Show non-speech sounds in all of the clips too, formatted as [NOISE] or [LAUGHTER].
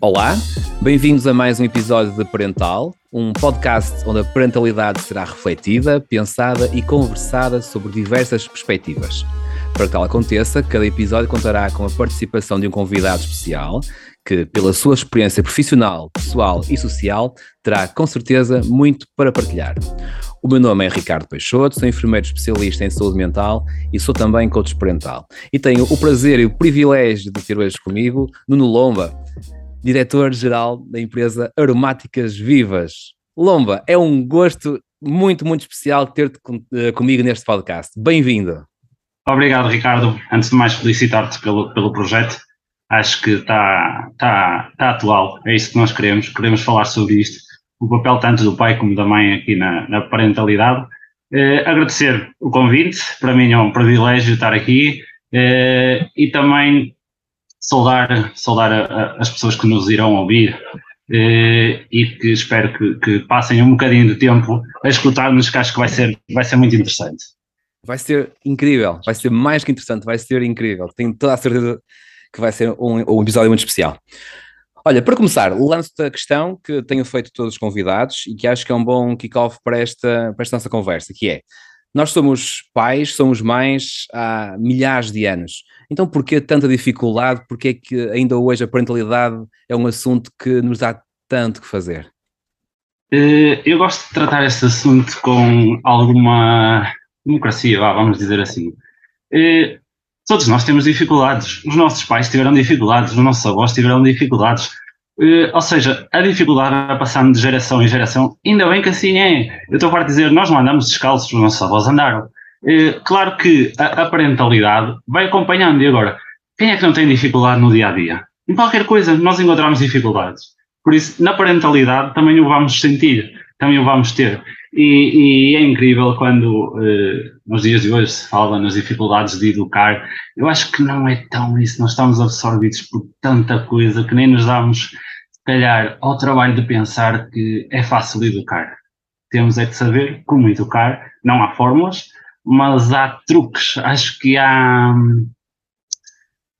Olá, bem-vindos a mais um episódio de Parental, um podcast onde a parentalidade será refletida, pensada e conversada sobre diversas perspectivas. Para que tal aconteça, cada episódio contará com a participação de um convidado especial que, pela sua experiência profissional, pessoal e social, terá com certeza muito para partilhar. O meu nome é Ricardo Peixoto, sou enfermeiro especialista em saúde mental e sou também coach parental. E tenho o prazer e o privilégio de ter hoje comigo Nuno Lomba, diretor-geral da empresa Aromáticas Vivas. Lomba, é um gosto muito, muito especial ter-te eh, comigo neste podcast. Bem-vindo. Obrigado, Ricardo. Antes de mais, felicitar-te pelo, pelo projeto. Acho que está tá, tá atual. É isso que nós queremos. Queremos falar sobre isto. O papel tanto do pai como da mãe aqui na, na parentalidade. Eh, agradecer o convite. Para mim é um privilégio estar aqui. Eh, e também saudar, saudar a, a, as pessoas que nos irão ouvir eh, e que espero que, que, passem um bocadinho de tempo a escutar-nos, que acho que vai ser, vai ser muito interessante. Vai ser incrível, vai ser mais que interessante, vai ser incrível. Tenho toda a certeza que vai ser um, um episódio muito especial. Olha, para começar, lanço-te a questão que tenho feito todos os convidados e que acho que é um bom kick-off para esta, para esta nossa conversa, que é, nós somos pais, somos mães há milhares de anos. Então, por que tanta dificuldade? Por que é que ainda hoje a parentalidade é um assunto que nos dá tanto que fazer? Eh, eu gosto de tratar este assunto com alguma democracia, vamos dizer assim. Todos nós temos dificuldades. Os nossos pais tiveram dificuldades, os nossos avós tiveram dificuldades. Eh, ou seja, a dificuldade vai passando de geração em geração. Ainda bem que assim é. Eu estou para dizer, nós não andamos descalços, os nossos avós andaram. Eh, claro que a, a parentalidade vai acompanhando. E agora, quem é que não tem dificuldade no dia a dia? Em qualquer coisa, nós encontramos dificuldades. Por isso, na parentalidade também o vamos sentir, também o vamos ter. E, e é incrível quando eh, nos dias de hoje se fala nas dificuldades de educar. Eu acho que não é tão isso. Nós estamos absorvidos por tanta coisa que nem nos damos, se calhar, ao trabalho de pensar que é fácil educar. Temos é que saber como educar. Não há fórmulas, mas há truques. Acho que há hum,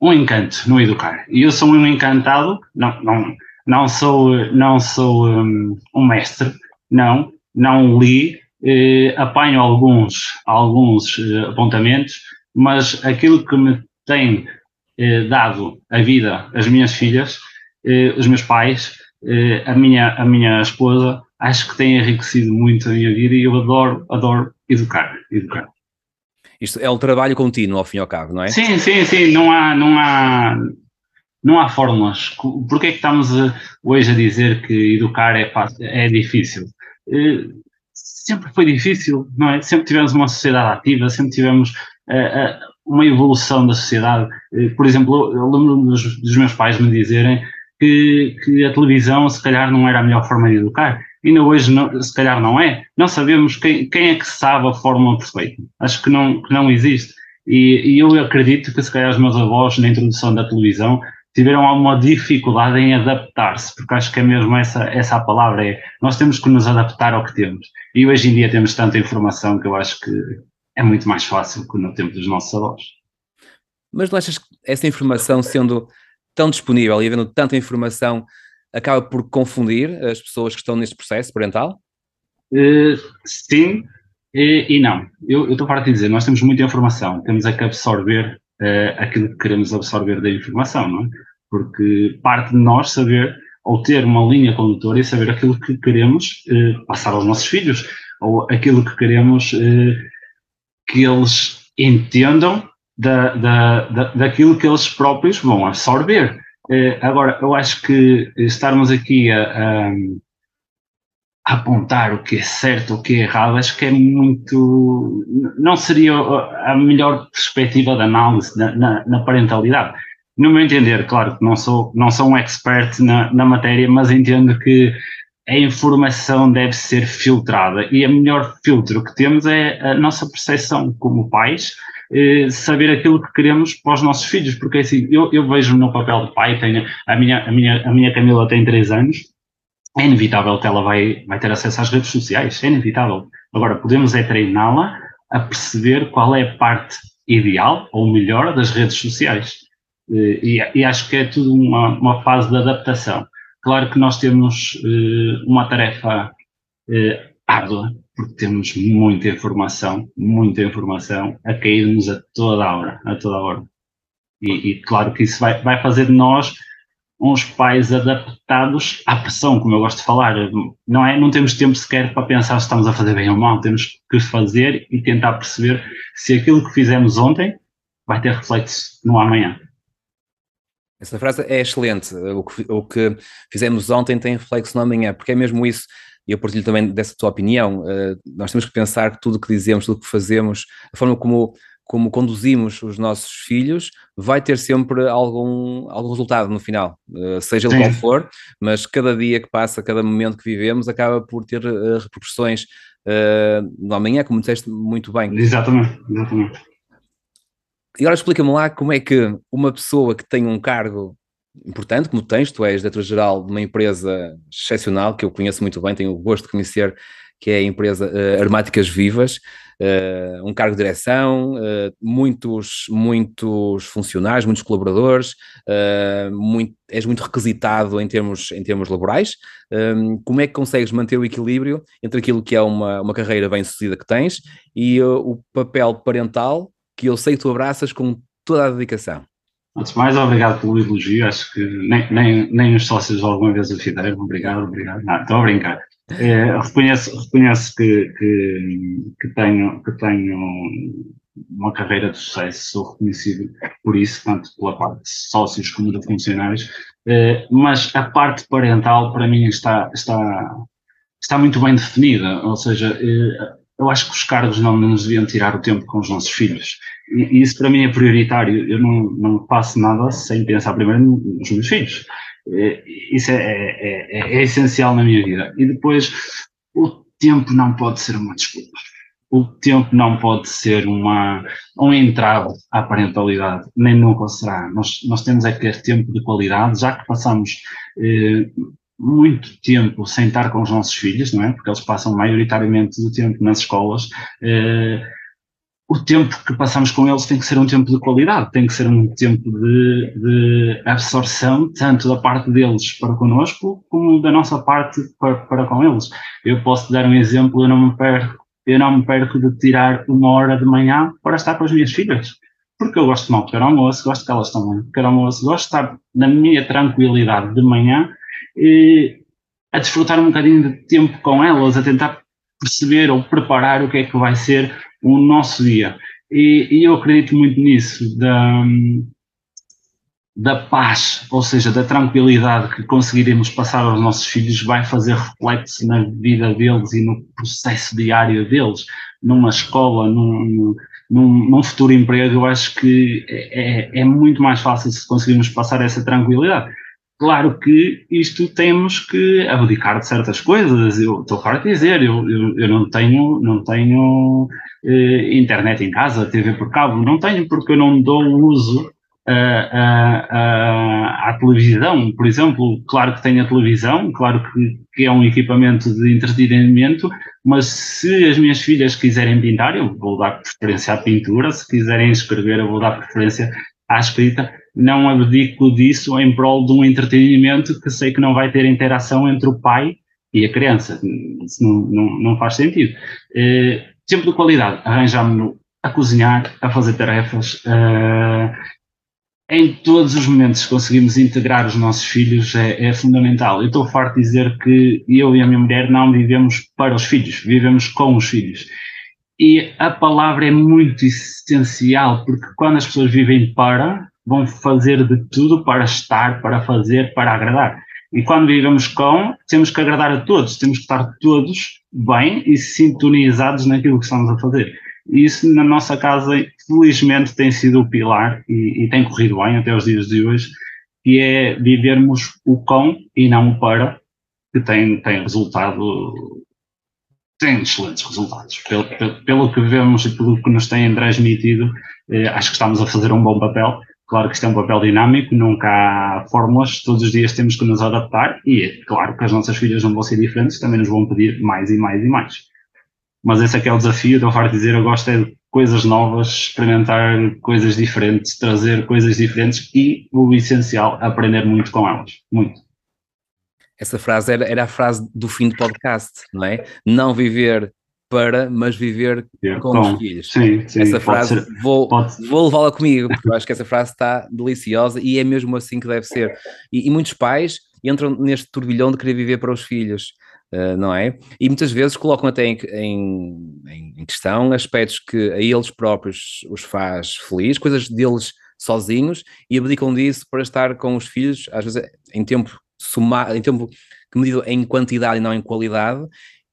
um encanto no educar. E eu sou um encantado, não, não, não sou, não sou um, um mestre, não, não li, eh, apanho alguns, alguns eh, apontamentos, mas aquilo que me tem eh, dado a vida, as minhas filhas, eh, os meus pais, eh, a, minha, a minha esposa, acho que tem enriquecido muito a minha vida e eu adoro, adoro educar, educar. Isto é um trabalho contínuo, ao fim e ao cabo, não é? Sim, sim, sim. Não há, não há, não há fórmulas. Porquê é que estamos hoje a dizer que educar é, fácil, é difícil? Eh, sempre foi difícil, não é? Sempre tivemos uma sociedade ativa, sempre tivemos uh, uh, uma evolução da sociedade. Por exemplo, eu lembro dos, dos, meus pais me dizerem que, que a televisão, se calhar, não era a melhor forma de educar ainda hoje não, se calhar não é. Não sabemos quem, quem é que sabe a fórmula perfeita. Acho que não, que não existe. E, e, eu acredito que se calhar os meus avós na introdução da televisão tiveram alguma dificuldade em adaptar-se, porque acho que é mesmo essa, essa a palavra, é nós temos que nos adaptar ao que temos. E hoje em dia temos tanta informação que eu acho que é muito mais fácil que no tempo dos nossos avós. Mas não achas que essa informação sendo tão disponível e havendo tanta informação acaba por confundir as pessoas que estão neste processo parental? Uh, sim e, e, não. Eu, estou para te dizer, nós temos muita informação, temos é que absorver uh, aquilo que queremos absorver da informação, não é? Porque parte de nós saber ou ter uma linha condutora e saber aquilo que queremos uh, passar aos nossos filhos, ou aquilo que queremos que eles entendam da, da, da, daquilo que eles próprios vão absorver. Agora, eu acho que estarmos aqui a, a, apontar o que é certo, o que é errado, acho que é muito. não seria a melhor perspectiva de análise na, na, na parentalidade. No meu entender, claro que não sou, não sou um expert na, na matéria, mas entendo que a informação deve ser filtrada e o melhor filtro que temos é a nossa percepção como pais eh, saber aquilo que queremos para os nossos filhos, porque assim, eu, eu vejo no papel de pai, tenho, a, minha, a, minha, a minha Camila tem 3 anos, é inevitável que ela vai, vai ter acesso às redes sociais, é inevitável. Agora, podemos é treiná-la a perceber qual é a parte ideal ou melhor das redes sociais. Eh, e, e acho que é tudo uma, uma, fase de adaptação. Claro que nós temos uh, uma tarefa uh, árdua, porque temos muita informação, muita informação a cair-nos a toda a hora, a toda a hora. E, e, claro que isso vai, vai fazer de nós uns pais adaptados à pressão, como eu gosto de falar. Não é? Não temos tempo sequer para pensar se estamos a fazer bem ou mal. Temos que fazer e tentar perceber se aquilo que fizemos ontem vai ter reflexo no amanhã. Essa frase é excelente. O que, o que fizemos ontem tem reflexo no amanhã, porque é mesmo isso. E eu partilho também dessa tua opinião. Uh, nós temos que pensar que tudo o que dizemos, tudo o que fazemos, a forma como como conduzimos os nossos filhos, vai ter sempre algum, algum resultado no final, uh, seja ele qual for, mas cada dia que passa, cada momento que vivemos, acaba por ter uh, repercussões uh, no amanhã, como disseste muito bem. Exatamente, exatamente. E agora explica-me lá como é que uma pessoa que tem um cargo importante, como tens, tu és diretor-geral de uma empresa excepcional, que eu conheço muito bem, tenho o gosto de conhecer, que é a empresa uh, Aromáticas Vivas, uh, um cargo de direção, uh, muitos, muitos funcionários, muitos colaboradores, muito, és muito requisitado em termos, em termos laborais. Um, como é que consegues manter o equilíbrio entre aquilo que é uma, uma carreira bem-sucedida que tens e o papel parental que eu sei que tu abraças com toda a dedicação? Antes de mais, obrigado pelo elogio. Acho que nem, nem, nem os sócios alguma vez o fizeram. Obrigado, obrigado. Não, estou a brincar. É, reconheço, reconheço que, que, que, tenho, que tenho uma carreira de sucesso, sou reconhecido por isso, tanto pela parte de sócios como de funcionários, é, mas a parte parental para mim está, está, está muito bem definida, ou seja, é, eu acho que os cargos não nos deviam tirar o tempo com os nossos filhos. E, isso para mim é prioritário. Eu não, não faço nada sem pensar primeiro nos meus filhos. É, isso é, é, é, é, essencial na minha vida. E depois, o tempo não pode ser uma desculpa. O tempo não pode ser uma, um entrave à parentalidade, nem nunca será. Nós, nós temos é que ter tempo de qualidade, já que passamos eh, muito tempo sem estar com os nossos filhos, não é? Porque eles passam maioritariamente do tempo nas escolas. Eh, o tempo que passamos com eles tem que ser um tempo de qualidade, tem que ser um tempo de, de absorção, tanto da parte deles para connosco, como da nossa parte para, para com eles. Eu posso dar um exemplo, eu não me perco, eu não me perco de tirar uma hora de manhã para estar com as minhas filhas, porque eu gosto de um pequeno almoço, gosto que elas um pequeno almoço, gosto de estar na minha tranquilidade de manhã e a desfrutar um bocadinho de tempo com elas, a tentar perceber ou preparar o que é que vai ser o nosso dia. E, e eu acredito muito nisso, da, da paz, ou seja, da tranquilidade que conseguiremos passar aos nossos filhos, vai fazer reflexo na vida deles e no processo diário deles, numa escola, num, num, num futuro emprego. Eu acho que é, é muito mais fácil se conseguirmos passar essa tranquilidade. Claro que isto temos que abdicar de certas coisas. Eu estou farto de dizer, eu, eu, eu, não tenho, não tenho eh, internet em casa, TV por cabo, não tenho porque eu não dou uso à televisão, por exemplo. Claro que tenho a televisão, claro que, que é um equipamento de entretenimento, mas se as minhas filhas quiserem pintar, eu vou dar preferência à pintura, se quiserem escrever, eu vou dar preferência à escrita não abdico disso em prol de um entretenimento que sei que não vai ter interação entre o pai e a criança. Isso não, não, não faz sentido. Uh, tempo de qualidade, arranjámos-nos a cozinhar, a fazer tarefas. Uh, em todos os momentos que conseguimos integrar os nossos filhos é, é fundamental. Eu estou farto de dizer que eu e a minha mulher não vivemos para os filhos, vivemos com os filhos. E a palavra é muito essencial, porque quando as pessoas vivem para, vão fazer de tudo para estar, para fazer, para agradar. E quando vivemos com, temos que agradar a todos, temos que estar todos bem e sintonizados naquilo que estamos a fazer. E isso na nossa casa, felizmente, tem sido o pilar e, e tem corrido bem até os dias de hoje, que é vivermos o com e não o para, que tem, tem resultado tem excelentes resultados. Pelo, pelo, pelo, que vemos e pelo que nos têm transmitido, eh, acho que estamos a fazer um bom papel. Claro que isto é um papel dinâmico, nunca há fórmulas, todos os dias temos que nos adaptar e claro que as nossas filhas não vão ser diferentes, também nos vão pedir mais e mais e mais. Mas esse é que é o desafio, eu farto dizer, eu gosto é de coisas novas, experimentar coisas diferentes, trazer coisas diferentes e o essencial, aprender muito com elas, muito. Essa frase era, era a frase do fim do podcast, não é? Não viver para, mas viver com, os filhos. Sim, sim, essa frase ser, vou, vou levá-la comigo, porque eu acho que essa frase está deliciosa e é mesmo assim que deve ser. E, e muitos pais entram neste turbilhão de querer viver para os filhos. Uh, não é? E muitas vezes colocam até em, em, em, questão aspectos que a eles próprios os faz felizes, coisas deles sozinhos, e abdicam disso para estar com os filhos, às vezes em tempo somar, em tempo que medido em quantidade e não em qualidade,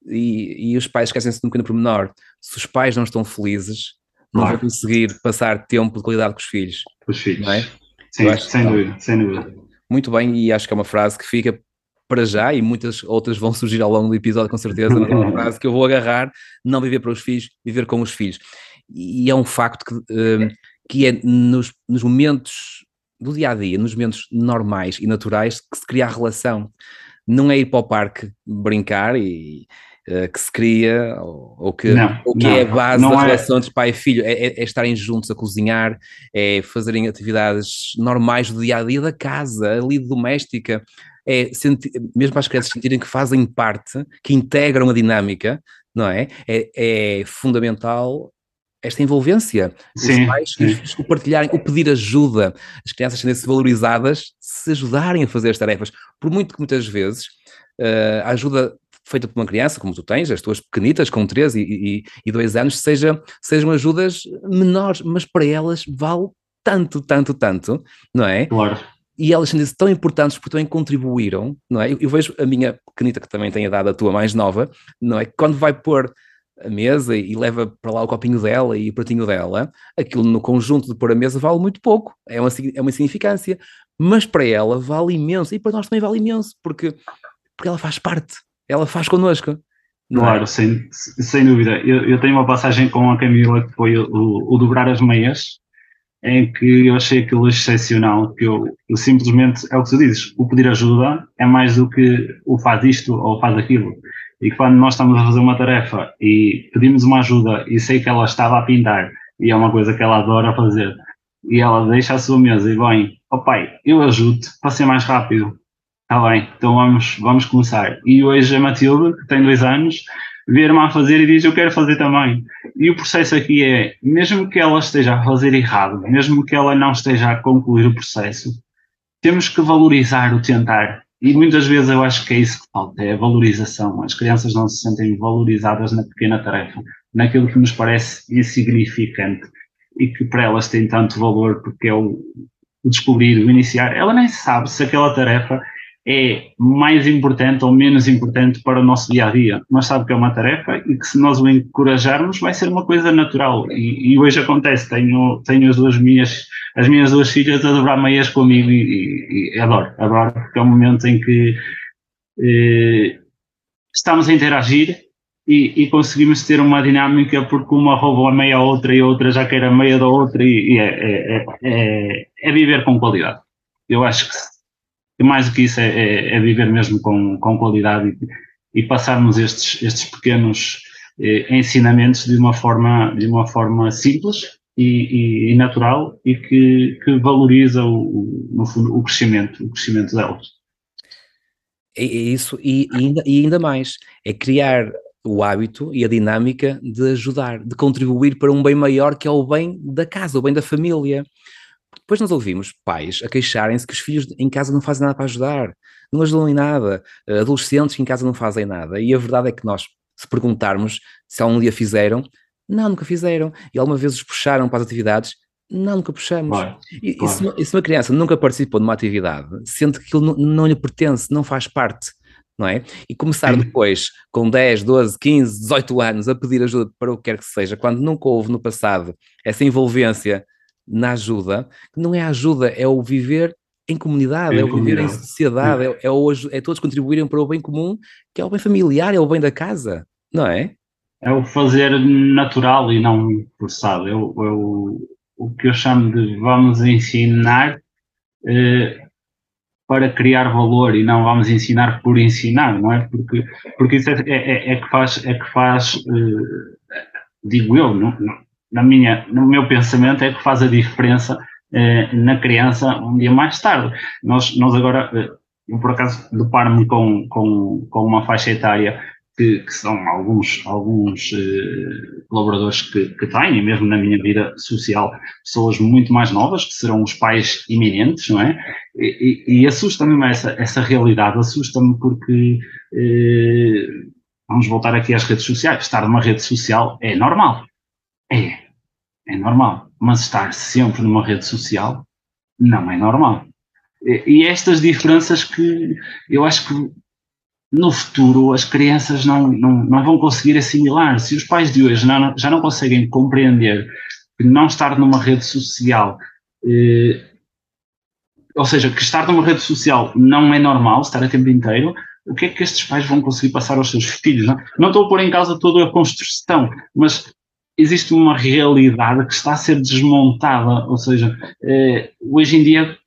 e, e os pais esquecem-se de um pequeno pormenor. Se os pais não estão felizes, não claro. vão conseguir passar tempo de qualidade com os filhos. Com os filhos. Não é? Sim, sem dúvida, sem dúvida. Muito bem, e acho que é uma frase que fica para já, e muitas outras vão surgir ao longo do episódio, com certeza, mas é uma [LAUGHS] frase que eu vou agarrar, não viver para os filhos, viver com os filhos. E é um facto que, um, que é nos, nos momentos do dia a dia, nos momentos normais e naturais, que se cria a relação. Não é ir para o parque brincar e que se cria, ou, ou que, não, ou que não, é a base da é... relação entre pai e filho, é, é, é, estarem juntos a cozinhar, é fazerem atividades normais do dia a dia da casa, ali doméstica. É sentir, mesmo para as crianças sentirem que fazem parte, que integram a dinâmica, não é? É, é fundamental esta envolvência. Sim, os pais sim. Os, o partilharem, o pedir ajuda, as crianças serem-se valorizadas, se ajudarem a fazer as tarefas. Por muito que muitas vezes uh, a ajuda feita por uma criança, como tu tens, as tuas pequenitas com 13 e, e, 2 anos, seja, sejam ajudas menores, mas para elas vale tanto, tanto, tanto, não é? Claro. E elas sentem-se tão importantes porque também contribuíram, não é? Eu, eu, vejo a minha pequenita, que também tem a idade a tua mais nova, não é? Quando vai pôr a mesa e leva para lá o copinho dela e o pratinho dela, aquilo no conjunto de pôr a mesa vale muito pouco, é uma, é uma insignificância, mas para ela vale imenso, e para nós também vale imenso, porque, porque ela faz parte, ela faz connosco. É? Claro, é? sem, sem dúvida. Eu, eu, tenho uma passagem com a Camila que foi o, o, dobrar as meias, em que eu achei aquilo excepcional, que eu, eu, simplesmente, é o que tu dizes, o pedir ajuda é mais do que o faz isto ou faz aquilo. E quando nós estamos a fazer uma tarefa e pedimos uma ajuda e sei que ela estava a pintar e é uma coisa que ela adora fazer, e ela deixa a sua mesa e vem, ó oh pai, eu ajudo-te para ser mais rápido. Está bem, então vamos, vamos começar. E hoje a Matilde, que tem dois anos, vê-me a fazer e diz eu quero fazer também. E o processo aqui é, mesmo que ela esteja a fazer errado, mesmo que ela não esteja a concluir o processo, temos que valorizar o tentar e muitas vezes eu acho que é isso que falta, é a valorização. As crianças não se sentem valorizadas na pequena tarefa, naquilo que nos parece insignificante e que para elas tem tanto valor porque é o, o descobrir, o iniciar. Ela nem sabe se aquela tarefa é mais importante ou menos importante para o nosso dia a dia. Mas sabe que é uma tarefa e que se nós o encorajarmos vai ser uma coisa natural. E, e hoje acontece, tenho, tenho as duas minhas, as minhas duas filhas a dobrar meias comigo e, e, e adoro, adoro, porque é um momento em que eh, estamos a interagir e, e, conseguimos ter uma dinâmica porque uma rouba a meia a outra e a outra já quer a meia da outra e, e é, é, é, é, viver com qualidade. Eu acho que e mais do que isso é, é, é viver mesmo com, com qualidade e, e passarmos estes, estes pequenos eh, ensinamentos de uma forma, de uma forma simples e, e, e natural e que, que valoriza o, no fundo, o crescimento, o crescimento delas. É, isso, e, ainda, e ainda mais, é criar o hábito e a dinâmica de ajudar, de contribuir para um bem maior que é o bem da casa, o bem da família. Depois nós ouvimos pais a queixarem-se que os filhos em casa não fazem nada para ajudar, não ajudam em nada, adolescentes que em casa não fazem nada. E a verdade é que nós, se perguntarmos se algum dia fizeram, não, nunca fizeram. E alguma vez os puxaram para as atividades, não, nunca puxamos. Claro, e, claro. E, se, e, se, uma criança nunca participou de uma atividade, sente que aquilo não, não lhe pertence, não faz parte, não é? E começar Sim. depois, com 10, 12, 15, 18 anos, a pedir ajuda para o que quer que seja, quando nunca houve no passado essa envolvência na ajuda, que não é a ajuda, é o viver em comunidade, é, é o viver em sociedade, é, é, o, é todos contribuírem para o bem comum, que é o bem familiar, é o bem da casa. Não é? É o fazer natural e não forçado. É o, é o, o que eu chamo de vamos ensinar eh, para criar valor e não vamos ensinar por ensinar, não é? Porque, porque isso é, é, é, é que faz, é que faz eh, digo eu, no, na minha, no meu pensamento, é que faz a diferença eh, na criança um dia mais tarde. Nós, nós agora, eh, eu por acaso deparo-me com, com, com uma faixa etária que, que são alguns, alguns eh, colaboradores que, que têm, e mesmo na minha vida social, pessoas muito mais novas, que serão os pais iminentes, não é? E, e, e assusta-me essa, essa realidade, assusta-me porque eh, vamos voltar aqui às redes sociais. Estar numa rede social é normal. É. É normal. Mas estar sempre numa rede social não é normal. E, estas diferenças que eu acho que no futuro as crianças não, não, não vão conseguir assimilar. Se os pais de hoje não, já não conseguem compreender que não estar numa rede social, eh, ou seja, que estar numa rede social não é normal, estar a tempo inteiro, o que é que estes pais vão conseguir passar aos seus filhos? Não, não estou a pôr em causa toda a construção, mas existe uma realidade que está a ser desmontada. Ou seja, eh, hoje em dia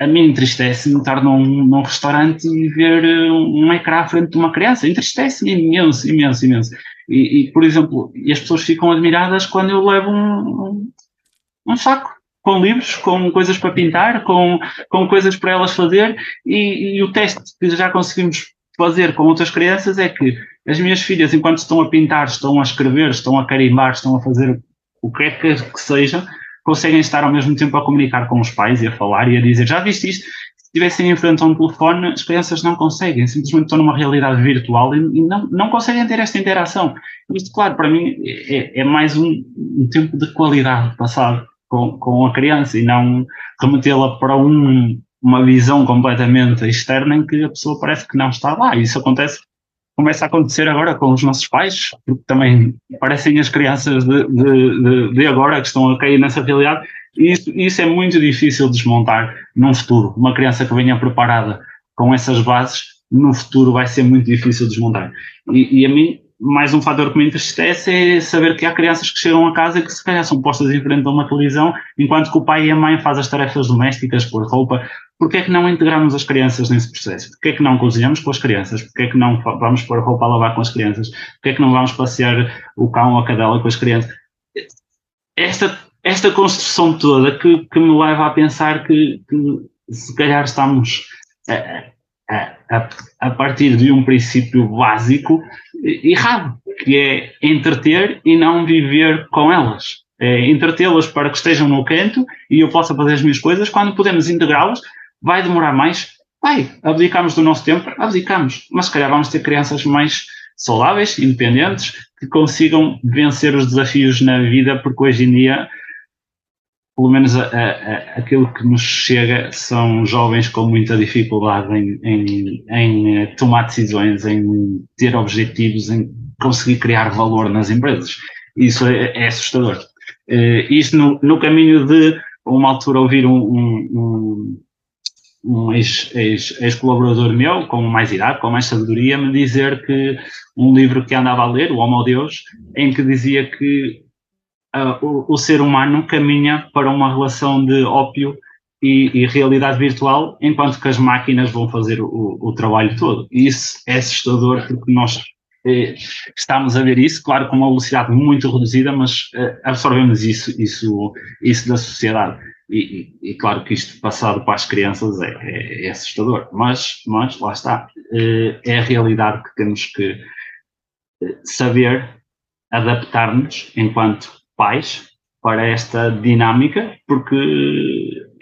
a mim entristece-me estar num, num, restaurante e ver eh, um ecrã à frente de uma criança. Entristece-me imenso, imenso, imenso. E, e, por exemplo, e as pessoas ficam admiradas quando eu levo um, um, um saco com livros, com coisas para pintar, com, com coisas para elas fazer, e, e, o teste que já conseguimos fazer com outras crianças é que as minhas filhas, enquanto estão a pintar, estão a escrever, estão a carimbar, estão a fazer o que é que, seja, conseguem estar ao mesmo tempo a comunicar com os pais e a falar e a dizer, já viste isto? Se estivessem em frente a um telefone, as crianças não conseguem, simplesmente estão numa realidade virtual e, e não, não conseguem ter esta interação. Isto, claro, para mim é, é mais um, um tempo de qualidade passado com, com a criança e não remetê-la para um, uma visão completamente externa em que a pessoa parece que não está lá. Isso acontece, começa a acontecer agora com os nossos pais, porque também parecem as crianças de, de, de, agora que estão a cair nessa realidade. E isso, isso é muito difícil desmontar num futuro. Uma criança que venha preparada com essas bases, no futuro vai ser muito difícil desmontar. E, e a mim mais um fator que me entristece é saber que há crianças que chegam a casa e que se calhar são postas em frente a uma televisão, enquanto que o pai e a mãe fazem as tarefas domésticas, pôr roupa. Porquê é que não integramos as crianças nesse processo? Porquê é que não cozinhamos com as crianças? Porquê é que não vamos pôr roupa a lavar com as crianças? Porquê é que não vamos passear o cão ou a cadela com as crianças? Esta, esta construção toda que, que me leva a pensar que, que se calhar estamos a, a, a partir de um princípio básico errado, que é entreter e não viver com elas. É entretê-las para que estejam no canto e eu possa fazer as minhas coisas. Quando podemos integrá-las, vai demorar mais. Vai, abdicamos do nosso tempo, abdicamos. Mas se calhar vamos ter crianças mais saudáveis, independentes, que consigam vencer os desafios na vida, porque hoje em dia pelo menos a, a, aquilo que nos chega são jovens com muita dificuldade em, em, em, eh, tomar decisões, em ter objetivos, em conseguir criar valor nas empresas. Isso é, é assustador. Uh, isto no, no, caminho de, uma altura, ouvir um, um, um ex-colaborador ex, ex meu, com mais idade, com mais sabedoria, me dizer que um livro que andava a ler, O Homo Deus, em que dizia que uh, o, o, ser humano caminha para uma relação de ópio e, e, realidade virtual, enquanto que as máquinas vão fazer o, o trabalho todo. E isso é assustador porque nós eh, estamos a ver isso, claro, com uma velocidade muito reduzida, mas eh, absorvemos isso, isso, isso da sociedade. E, e, e, claro que isto passado para as crianças é, é, é assustador, mas, mas lá está, eh, é a realidade que temos que eh, saber adaptar-nos enquanto pais para esta dinâmica, porque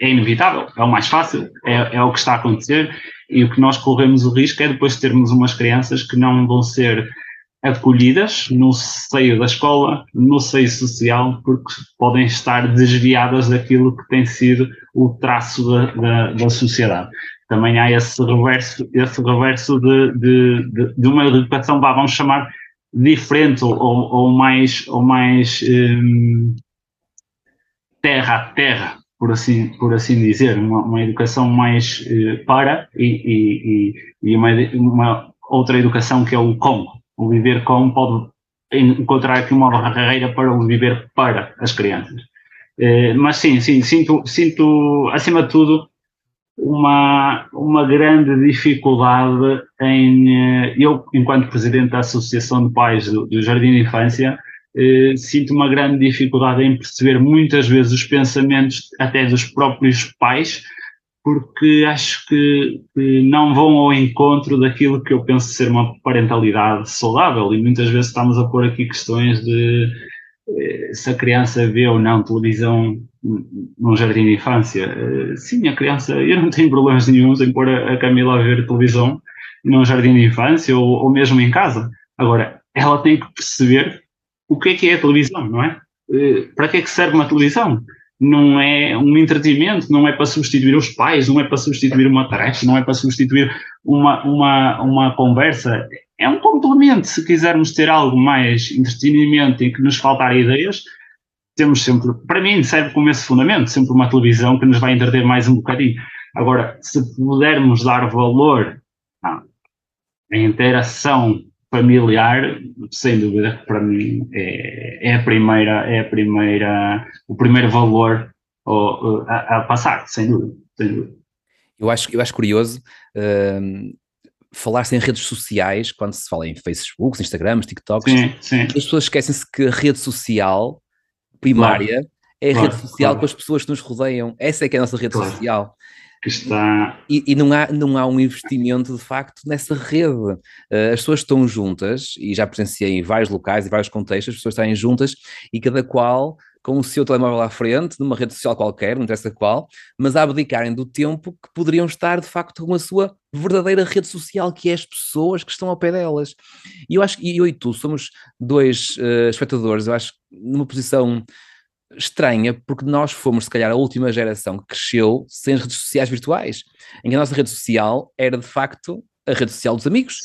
é inevitável, é o mais fácil, é, é o que está a acontecer e o que nós corremos o risco é depois termos umas crianças que não vão ser acolhidas no seio da escola, no seio social, porque podem estar desviadas daquilo que tem sido o traço da, da, da sociedade. Também há esse reverso, esse reverso de, de, de, de uma educação, vamos chamar, diferente ou, ou mais, ou mais um, terra a terra, por assim, por assim dizer, uma, uma educação mais uh, para e, e, e uma, uma, outra educação que é o com. O viver com pode encontrar aqui uma barreira para o viver para as crianças. Eh, mas sim, sim, sinto, sinto acima de tudo uma, uma grande dificuldade em. Eh, eu, enquanto presidente da Associação de Pais do, do Jardim de Infância, eh, sinto uma grande dificuldade em perceber muitas vezes os pensamentos até dos próprios pais, porque acho que, que, não vão ao encontro daquilo que eu penso ser uma parentalidade saudável e muitas vezes estamos a pôr aqui questões de se a criança vê ou não televisão num jardim de infância. Eh, sim, a criança, [LAUGHS] eu não tenho problemas nenhums em pôr a Camila a ver televisão num jardim de infância ou, ou mesmo em casa. Agora, ela tem que perceber o que é que é a televisão, não é? Eh, para que é que serve uma televisão? Não é um entretenimento, não é para substituir os pais, não é para substituir uma tarefa, não é para substituir uma, uma, uma conversa. É um complemento. Se quisermos ter algo mais entretenimento em que nos faltar ideias, temos sempre, para mim, serve como esse fundamento, sempre uma televisão que nos vai entreter mais um bocadinho. Agora, se pudermos dar valor à interação familiar, sem dúvida, para mim é, é, a primeira, é a primeira, o primeiro valor a, a passar, sem dúvida, sem dúvida. Eu acho, eu acho curioso uh, falar-se em redes sociais, quando se fala em Facebook, Instagram, TikToks, sim, sim. as pessoas esquecem-se que a rede social primária claro. é a claro, rede social claro. com as pessoas que nos rodeiam. Essa é que é a nossa rede social que está. E, e, não, há, não há um investimento de facto nessa rede. Uh, as pessoas estão juntas, e já presenciei em vários locais, em vários contextos, as pessoas estarem juntas e cada qual com o seu telemóvel à frente, numa rede social qualquer, não interessa qual, mas a abdicarem do tempo que poderiam estar de facto com a sua verdadeira rede social, que é as pessoas que estão ao pé delas. E eu acho que eu e tu somos dois uh, espectadores, eu acho, numa posição estranha, porque nós fomos, se calhar, a última geração que cresceu sem redes sociais virtuais, em que a nossa rede social era de facto a rede social dos amigos,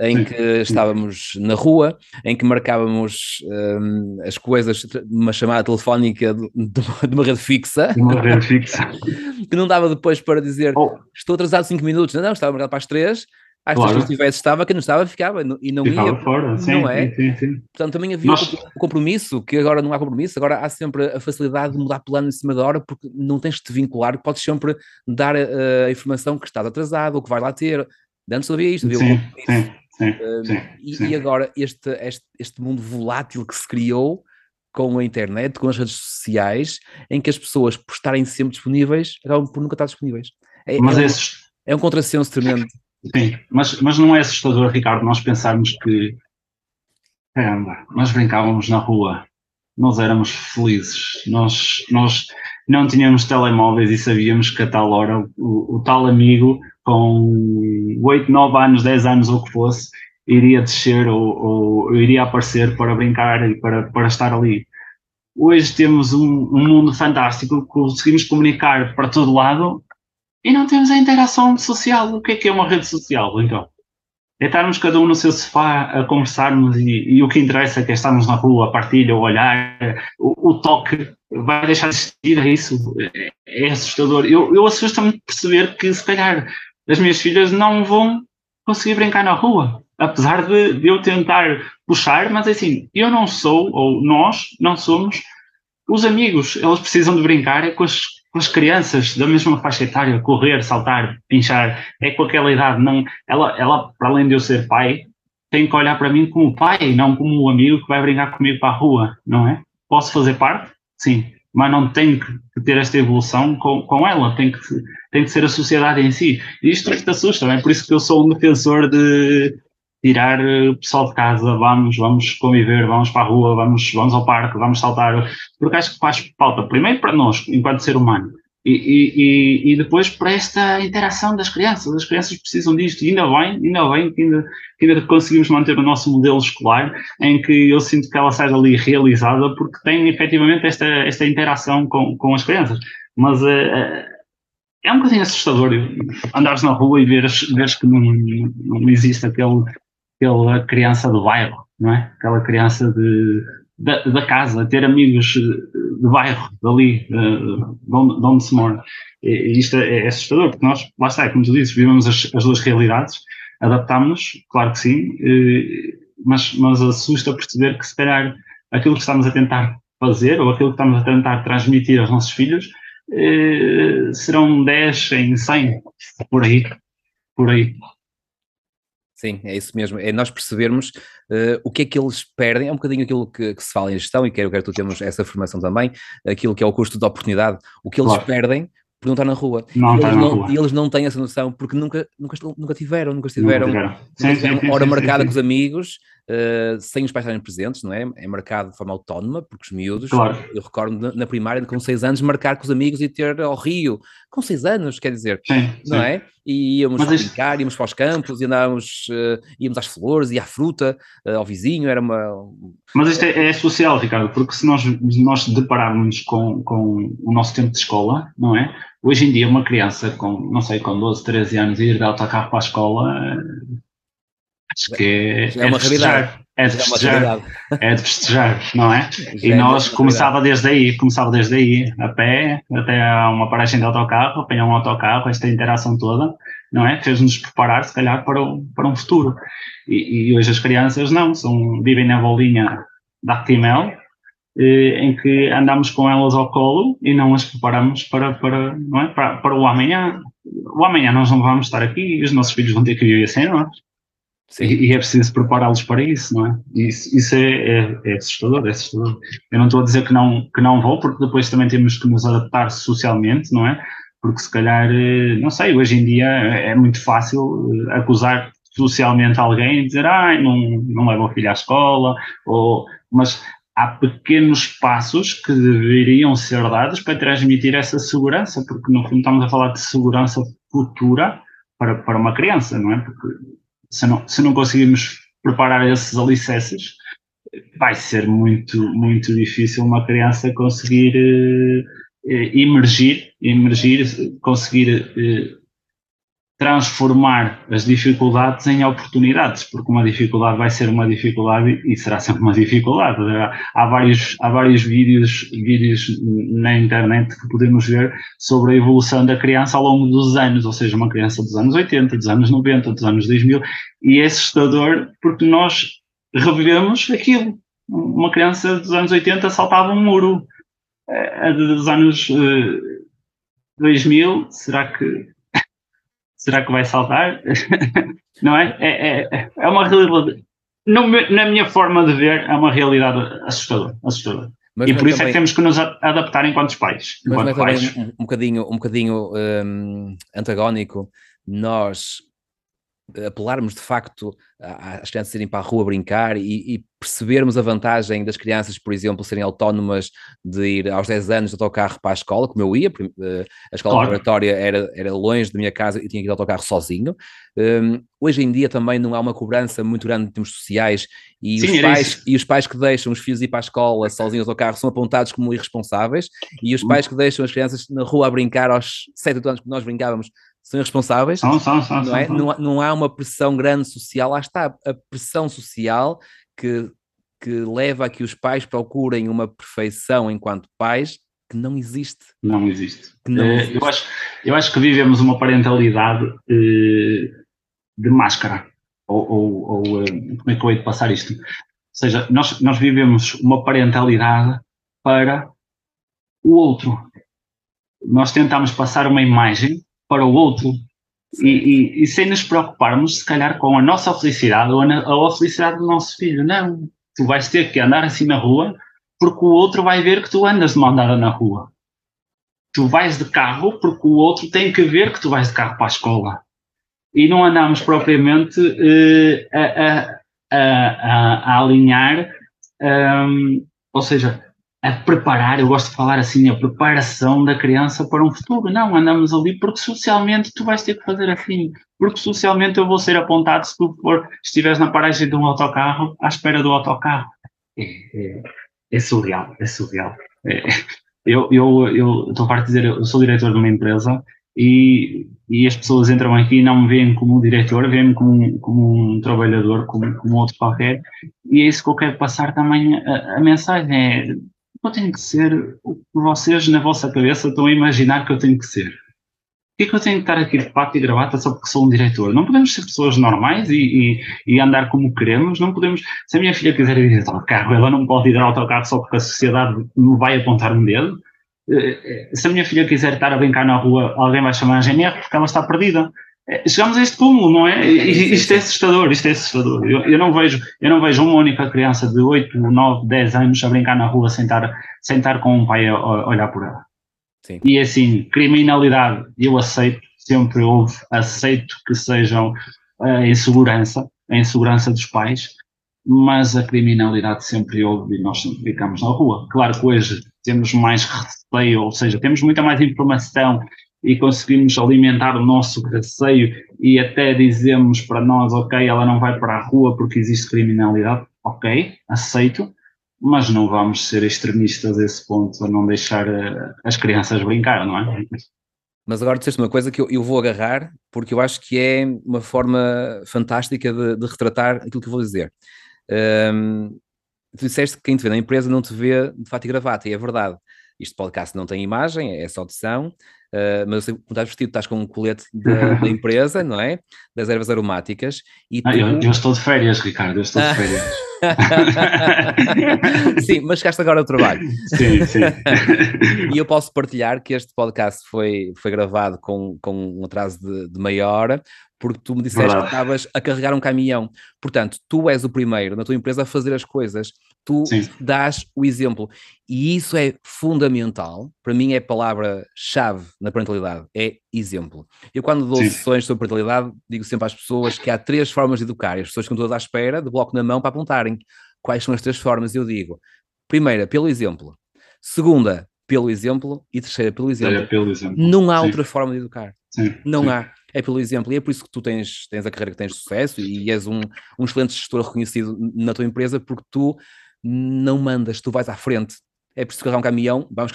em que estávamos na rua, em que marcávamos um, as coisas numa chamada telefónica de, de, uma rede fixa, uma rede fixa, [LAUGHS] que não dava depois para dizer oh. estou atrasado 5 minutos, não, não, estava marcado para as 3, às claro. se estivesse, estava, quem não estava, ficava e não ficava ia. fora, sim, não é? Sim, sim, Portanto, também havia Nós... o compromisso, que agora não há compromisso, agora há sempre a facilidade de mudar plano em cima da hora, porque não tens de te vincular, podes sempre dar uh, a informação que estás atrasado, ou que vais lá ter. Antes havia isto, havia sim, sim, sim, uh, sim, e, sim. e, agora este, este, este mundo volátil que se criou com a internet, com as redes sociais, em que as pessoas, por estarem sempre disponíveis, acabam por nunca estar disponíveis. É, Mas é, esses... um, é um contrassenso tremendo. Sim, mas, mas não é assustador, Ricardo, nós pensarmos que, caramba, nós brincávamos na rua, nós éramos felizes, nós, nós não tínhamos telemóveis e sabíamos que a tal hora o, o tal amigo com 8, 9 anos, 10 anos ou o que fosse, iria descer ou, ou, iria aparecer para brincar e para, para estar ali. Hoje temos um, um mundo fantástico, conseguimos comunicar para todo lado e não temos a interação social. O que é que é uma rede social, então? É estarmos cada um no seu sofá a conversarmos e, e o que interessa é que estamos na rua, a partilha, o olhar, o, o toque, vai deixar de existir, é isso? É, é assustador. Eu, eu assusto-me perceber que, se calhar, as minhas filhas não vão conseguir brincar na rua, apesar de, de eu tentar puxar, mas assim, eu não sou, ou nós não somos, os amigos, eles precisam de brincar é com as com as crianças da mesma faixa etária, correr, saltar, pinchar, é com aquela idade, não, ela, ela, para além de eu ser pai, tem que olhar para mim como pai, não como um amigo que vai brincar comigo para a rua, não é? Posso fazer parte? Sim, mas não tenho que ter esta evolução com, com ela, tem que, tem que ser a sociedade em si. E isto é que te assusta, é por isso que eu sou um defensor de tirar o pessoal de casa, vamos, vamos conviver, vamos para a rua, vamos, vamos ao parque, vamos saltar, porque acho que faz falta, primeiro para nós, enquanto ser humano, e, e, e, depois para esta interação das crianças. As crianças precisam disto, e ainda bem, ainda bem que ainda, que ainda conseguimos manter o nosso modelo escolar, em que eu sinto que ela sai dali realizada, porque tem efetivamente esta, esta interação com, com as crianças. Mas uh, é um bocadinho assustador andares na rua e veres, veres que não, não existe aquele, aquela criança do bairro, não é? Aquela criança de, da, da casa, ter amigos de bairro, dali, de, onde, de onde se mora. E, isto é, é, assustador, porque nós, lá está, como tu dizes, vivemos as, as duas realidades, adaptámos-nos, claro que sim, mas, mas assusta perceber que se calhar aquilo que estamos a tentar fazer ou aquilo que estamos a tentar transmitir aos nossos filhos eh, serão 10 em 100, por aí, por aí. Sim, é isso mesmo. É nós percebermos uh, o que é que eles perdem. É um bocadinho aquilo que, que se fala em gestão, e quero, que tu temos essa formação também, aquilo que é o custo de oportunidade, o que eles claro. perdem por não estar na rua. Não e, eles não, rua. eles não têm essa noção porque nunca, nunca, nunca tiveram, nunca estiveram, nunca tiveram. Sim, hora sim, marcada com os amigos, uh, sem os pais estarem presentes, não é? É marcado de forma autónoma, porque os miúdos, claro. eu recordo na primária, com seis anos, marcar com os amigos e ter ao Rio, com seis anos, quer dizer, não é? E íamos Mas brincar, isto... íamos para os campos, e andávamos, uh, íamos às flores e à fruta, uh, ao vizinho, era uma... Mas isto é, é, social, Ricardo, porque se nós nós depararmos com, com o nosso tempo de escola, não é? Hoje em dia, uma criança com, não sei, com 12, 13 anos ir de autocarro para a escola, acho que é, é, é uma realidade. É de festejar, é de festejar, não é? e nós começava desde aí, começava desde aí, a pé, até a uma paragem de autocarro, apanhar um autocarro, esta interação toda, não é? Fez-nos preparar, se calhar, para, o, para um futuro. E, e hoje as crianças não, são, vivem na bolinha da Actimel, eh, em que andamos com elas ao colo e não as preparamos para, para, não é? para, para o amanhã. O amanhã nós não vamos estar aqui e os nossos filhos vão ter que viver sem nós. E, e, é preciso prepará-los para isso, não é? Isso, isso é, é, é, assustador, é assustador. Eu não estou a dizer que não, que não vou, porque depois também temos que nos adaptar socialmente, não é? Porque se calhar, eh, não sei, hoje em dia é muito fácil eh, acusar socialmente alguém e dizer, ah, não, não leva o filho à escola, ou, mas há pequenos passos que deveriam ser dados para transmitir essa segurança, porque no fundo estamos a falar de segurança futura para, para uma criança, não é? Porque se não, se não conseguirmos preparar esses alicerces, vai ser muito, muito difícil uma criança conseguir eh, eh emergir, emergir, conseguir eh, transformar as dificuldades em oportunidades, porque uma dificuldade vai ser uma dificuldade e será sempre uma dificuldade. Há vários, há vários vídeos, vídeos na internet que podemos ver sobre a evolução da criança ao longo dos anos, ou seja, uma criança dos anos 80, dos anos 90, dos anos 2000, e é assustador porque nós revivemos aquilo. Uma criança dos anos 80 saltava um muro. A dos anos 2000, eh, será que será que vai saltar? [LAUGHS] não é? É, é? é uma realidade. No, na minha forma de ver, é uma realidade assustadora. assustadora. Mas e por isso também, é que temos que nos adaptar enquanto pais. Enquanto mas é pais. Um, um bocadinho, um bocadinho um, antagónico nós apelarmos de facto às crianças irem para a rua brincar e, e, percebermos a vantagem das crianças, por exemplo, serem autónomas de ir aos 10 anos de autocarro para a escola, como eu ia, eh, a escola claro. preparatória era, era longe da minha casa e tinha que ir de autocarro sozinho. Um, hoje em dia também não há uma cobrança muito grande em termos sociais e, Sim, os pais, e os pais que deixam os filhos ir para a escola sozinhos ao carro são apontados como irresponsáveis e os pais que deixam as crianças na rua a brincar aos 7 anos que nós brincávamos são irresponsáveis. São, são, são, não, é? Não, não, há uma pressão grande social, lá está a pressão social que, que leva a que os pais procurem uma perfeição enquanto pais que não existe. Não existe. Não é, existe. Eu, acho, eu acho que vivemos uma parentalidade eh, de máscara. Ou, ou, ou eh, como é que eu hei de passar isto? Ou seja, nós, nós vivemos uma parentalidade para o outro. Nós tentamos passar uma imagem para o outro. E, e, e, sem nos preocuparmos, se calhar, com a nossa felicidade ou a, a felicidade do nosso filho. Não. Tu vais ter que andar assim na rua porque o outro vai ver que tu andas de mão dada na rua. Tu vais de carro porque o outro tem que ver que tu vais de carro para a escola. E não andamos propriamente uh, a, a, a, a, alinhar, um, ehm, ou seja, a preparar, eu gosto de falar assim, a preparação da criança para um futuro. Não, andamos ali porque socialmente tu vais ter que fazer assim, porque socialmente eu vou ser apontado se tu for, estiveres na paragem de um autocarro, à espera do autocarro. É, é, é surreal, é surreal. É, eu, eu, eu estou a dizer, eu sou diretor de uma empresa e, e as pessoas entram aqui e não me veem como um diretor, veem-me como, como um trabalhador, como, como outro qualquer, e é isso que eu quero passar também a, a mensagem, é eu tenho que ser o que vocês na vossa cabeça estão a imaginar que eu tenho que ser. que é que eu tenho que estar aqui de pato e gravata só porque sou um diretor? Não podemos ser pessoas normais e, e, e andar como queremos, não podemos. Se a minha filha quiser ir de autocarro, ela não pode ir de autocarro só porque a sociedade me vai apontar um dedo. Eh, eh, se a minha filha quiser estar a brincar na rua, alguém vai chamar a GNR porque ela está perdida. Eh, chegamos a este cúmulo, não é? E, isto é assustador, isto é assustador. Eu, eu, não vejo, eu não vejo uma única criança de 8, 9, 10 anos a brincar na rua sem estar com um pai a, a olhar por ela. Sim. E assim, criminalidade, eu aceito, sempre houve, aceito que sejam a insegurança, a insegurança dos pais, mas a criminalidade sempre houve e nós sempre ficamos na rua. Claro que hoje temos mais receio, ou seja, temos muita mais informação e conseguimos alimentar o nosso receio e até dizemos para nós, ok, ela não vai para a rua porque existe criminalidade, ok, aceito, mas não vamos ser extremistas a esse ponto, a não deixar uh, as crianças brincar, não é? Mas agora disseste uma coisa que eu, eu, vou agarrar, porque eu acho que é uma forma fantástica de, de retratar aquilo que eu vou dizer. Tu disseste que quem te vê na empresa não te vê de fato e gravata, e é verdade. Este podcast não tem imagem, é só audição, Uh, mas quando estás vestido, estás com um colete da, [LAUGHS] da empresa, não é? Das ervas aromáticas. E ah, tu... eu, eu, estou de férias, Ricardo, eu estou de férias. [LAUGHS] sim, mas chegaste agora ao trabalho. Sim, sim. [LAUGHS] e eu posso partilhar que este podcast foi, foi gravado com, com um atraso de, de meia hora, porque tu me disseste Verdade. que estavas a carregar um caminhão. Portanto, tu és o primeiro na tua empresa a fazer as coisas, tu Sim. dás o exemplo. E isso é fundamental, para mim é a palavra-chave na parentalidade, é exemplo. Eu quando dou Sim. sessões sobre parentalidade, digo sempre às pessoas que há três formas de educar, as pessoas estão todas à espera, de bloco na mão para apontarem quais são as três formas, eu digo, primeira, pelo exemplo, segunda, pelo exemplo, e terceira, pelo exemplo. É, pelo exemplo. Não há Sim. outra forma de educar. Não há é pelo exemplo, e é por isso que tu tens, tens a carreira que tens de sucesso e és um, um excelente gestor reconhecido na tua empresa, porque tu não mandas, tu vais à frente. É preciso carregar um caminhão, vamos,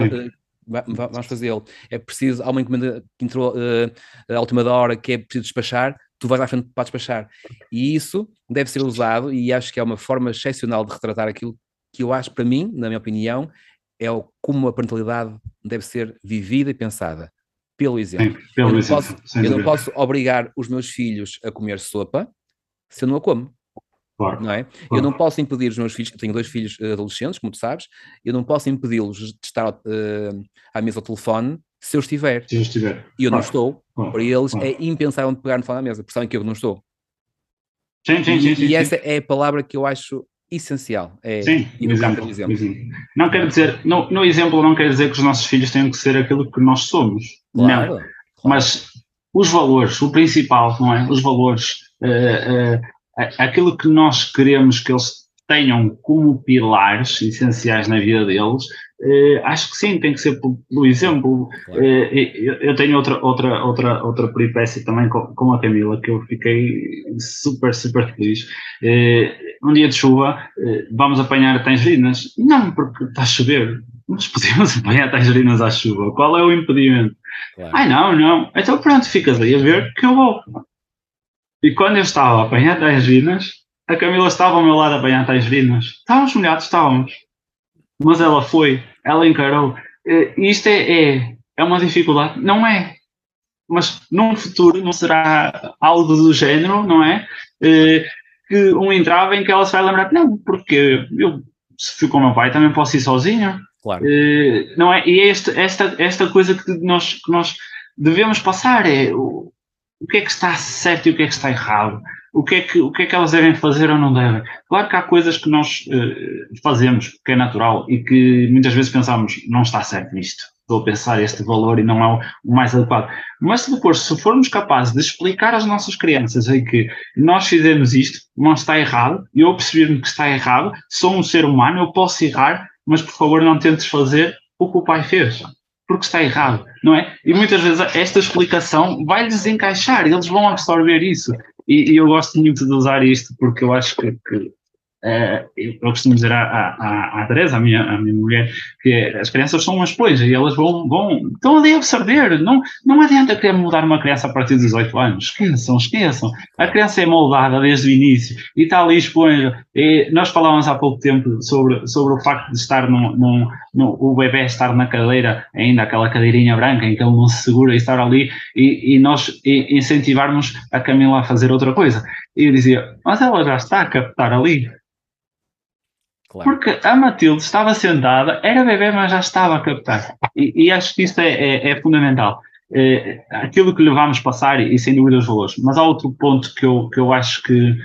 vamos fazê-lo. É preciso, há uma encomenda que entrou uh, à última hora que é preciso despachar, tu vais à frente para despachar. E isso deve ser usado, e acho que é uma forma excepcional de retratar aquilo que eu acho, para mim, na minha opinião, é o, como a parentalidade deve ser vivida e pensada pelo exemplo. Sim, pelo eu, não exemplo posso, eu não posso obrigar os meus filhos a comer sopa se eu não a como. Claro, não é? Claro. Eu não posso impedir os meus filhos, eu tenho dois filhos eh, adolescentes, como tu sabes, eu não posso impedi-los de estar uh, à mesa ao telefone se eu estiver. Se eu estiver. E eu claro. não estou. Para eles é impensável pegar no telefone à mesa, porque sabem que eu não estou. Sim, sim, sim. E, sim, e essa é a palavra que eu acho essencial. É Sim, exemplo, exemplo. Não quero dizer, no, no exemplo não quer dizer que os nossos filhos tenham que ser aquilo que nós somos. Claro, não. Claro. Mas os valores, o principal, não é? Os valores, uh, uh, aquilo que nós queremos que eles tenham como pilares essenciais na vida deles, Uh, acho que sim, tem que ser pelo exemplo. Claro. Uh, eu, eu, tenho outra, outra, outra, outra peripécia também com, com, a Camila, que eu fiquei super, super feliz. Uh, um dia de chuva, vamos apanhar tangerinas? Não, porque está a chover. Nós podemos [LAUGHS] apanhar tangerinas à chuva. Qual é o impedimento? Claro. Ai, não, não. Então pronto, ficas aí a ver que eu vou. E quando eu estava a apanhar tangerinas, a Camila estava ao meu lado a apanhar tangerinas. Estávamos molhados, estávamos mas ela foi, ela encarou. Uh, isto é, é, é uma dificuldade? Não é. Mas num futuro não será algo do género, não é? Que um entrave em que ela se vai lembrar, não, porque eu, se fui com o meu pai, também posso ir sozinha. Claro. Uh, não é? E é este, esta, esta coisa que nós, que nós devemos passar é o, o que é que está certo e o que é que está errado o que, é que, o que é que elas devem fazer ou não devem. Claro que há coisas que nós uh, fazemos, que é natural, e que muitas vezes pensamos, não está certo isto, estou a pensar este valor e não é o mais adequado. Mas depois, se formos capazes de explicar às nossas crianças em que nós fizemos isto, não está errado, e eu perceber-me que está errado, sou um ser humano, eu posso errar, mas por favor não tentes fazer o que o pai fez porque está errado, não é? E muitas vezes esta explicação vai-lhes encaixar, eles vão absorver isso. E, e, eu gosto muito de usar isto porque eu acho que, que Uh, eu, costumo dizer à, à, à Teresa, a minha, a minha mulher, que as crianças são uma esponja e elas vão, vão estão ali a absorver. Não, não adianta querer mudar uma criança a partir dos 18 anos. Esqueçam, esqueçam. A criança é moldada desde o início e está ali esponja. E nós falávamos há pouco tempo sobre, sobre o facto de estar num, num, num, o bebê estar na cadeira, ainda aquela cadeirinha branca em que ele não se segura e estar ali e, e nós e incentivarmos a Camila a fazer outra coisa. E eu dizia, mas ela já está a captar ali Claro. Porque a Matilde estava sentada, era bebê, mas já estava a captar. E, e acho que isso é, é, é fundamental. É, aquilo que lhe vamos passar, e, sem dúvida os valores. Mas há outro ponto que eu, que eu acho que,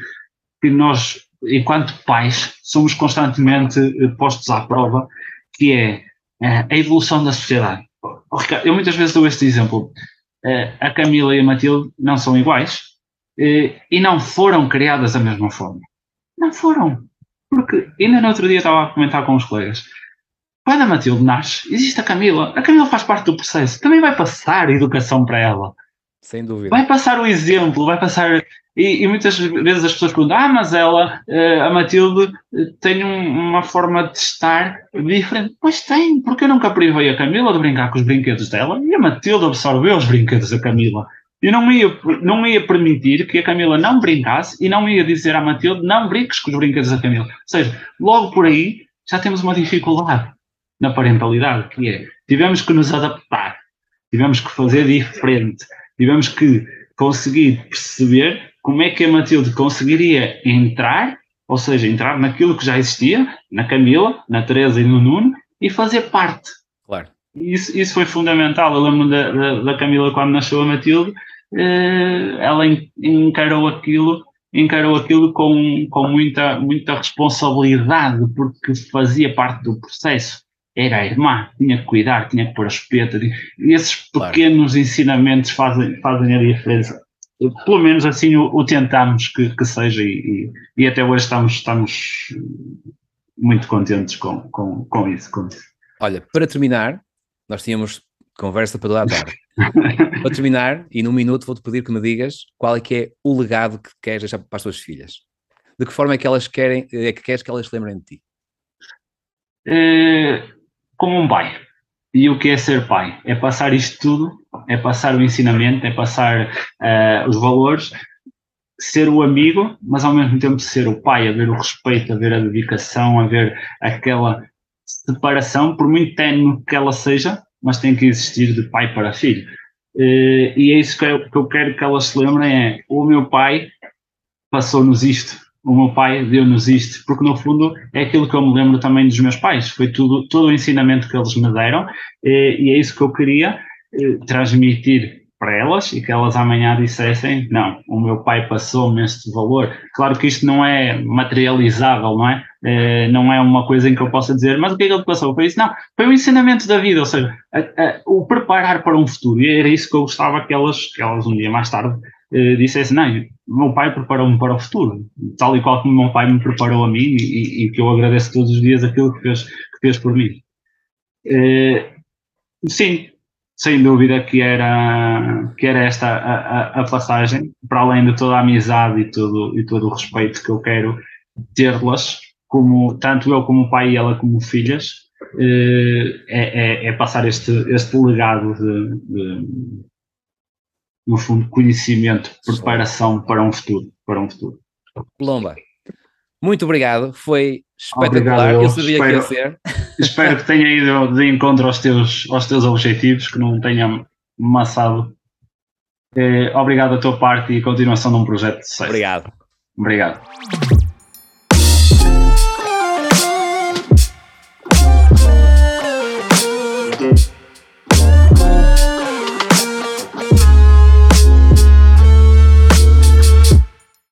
que nós, enquanto pais, somos constantemente eh, postos à prova, que é eh, a evolução da sociedade. Eu muitas vezes dou este exemplo. A Camila e a Matilde não são iguais e não foram criadas da mesma forma. Não foram. Porque ainda no outro dia estava a comentar com os colegas. Quando a Matilde nasce, existe a Camila. A Camila faz parte do processo. Também vai passar educação para ela. Sem dúvida. Vai passar o exemplo, vai passar. E, e muitas vezes as pessoas perguntam: ah, mas ela, eh, a Matilde, eh, tem um, uma forma de estar diferente. Pois tem, porque eu nunca privei a Camila de brincar com os brinquedos dela e a Matilde absorveu os brinquedos da Camila. Eu não ia, não ia permitir que a Camila não brincasse e não ia dizer à Matilde não brinques com os brinquedos da Camila. Ou seja, logo por aí já temos uma dificuldade na parentalidade, que é tivemos que nos adaptar, tivemos que fazer diferente, tivemos que conseguir perceber como é que a Matilde conseguiria entrar, ou seja, entrar naquilo que já existia, na Camila, na Teresa e no Nuno, e fazer parte. Claro. Isso, isso foi fundamental. Eu lembro da, da, da Camila quando nasceu a Matilde, eh, ela encarou aquilo encarou aquilo com, com muita, muita responsabilidade, porque fazia parte do processo. Era a irmã, tinha que cuidar, tinha que pôr a espeta. E esses pequenos claro. ensinamentos fazem, fazem a diferença. Pelo menos assim o, o tentamos que, que seja, e, e, e, até hoje estamos, estamos muito contentes com, com, com, isso, com isso. Olha, para terminar, nós tínhamos conversa para toda a tarde. [LAUGHS] para terminar, e num minuto vou-te pedir que me digas qual é que é o legado que queres deixar para as tuas filhas. De que forma é que elas querem, é que queres que elas se lembrem de ti? É, como um pai. E o que é ser pai? É passar isto tudo, é passar o ensinamento, é passar uh, os valores, ser o amigo, mas ao mesmo tempo ser o pai, haver o respeito, haver a dedicação, haver aquela separação, por muito ténue que ela seja, mas tem que existir de pai para filho. Uh, e é isso que eu, que eu quero que elas se lembrem: é o meu pai passou-nos isto, o meu pai deu-nos isto, porque no fundo é aquilo que eu me lembro também dos meus pais, foi tudo, todo o ensinamento que eles me deram, uh, e é isso que eu queria uh, transmitir para elas e que elas amanhã dissessem: não, o meu pai passou-me este valor. Claro que isto não é materializável, não é? é? não é uma coisa em que eu possa dizer, mas o que é que ele passou? Foi isso? Não, foi o ensinamento da vida, ou seja, a, a, o preparar para um futuro. E era isso que eu gostava que elas, que elas um dia mais tarde eh, dissessem: não, meu pai preparou-me para o futuro, tal e qual como meu pai me preparou a mim e, e que eu agradeço todos os dias aquilo que fez, que fez por mim. Eh, sim, sem dúvida que era, que era esta a, a, a, passagem, para além de toda a amizade e todo, e todo o respeito que eu quero ter-las, como, tanto eu como pai e ela como filhas, eh, é, é, é, passar este, este legado de, de, no fundo, conhecimento, preparação para um futuro. Para um futuro. Lomba, muito obrigado, foi espetacular. Obrigado, eu, sabia espero, que ia ser. [LAUGHS] Espero que tenha ido de encontro aos teus, aos teus objetivos, que não tenha maçado. Eh, obrigado a tua parte e continuação de um projeto de sucesso. Obrigado. Obrigado.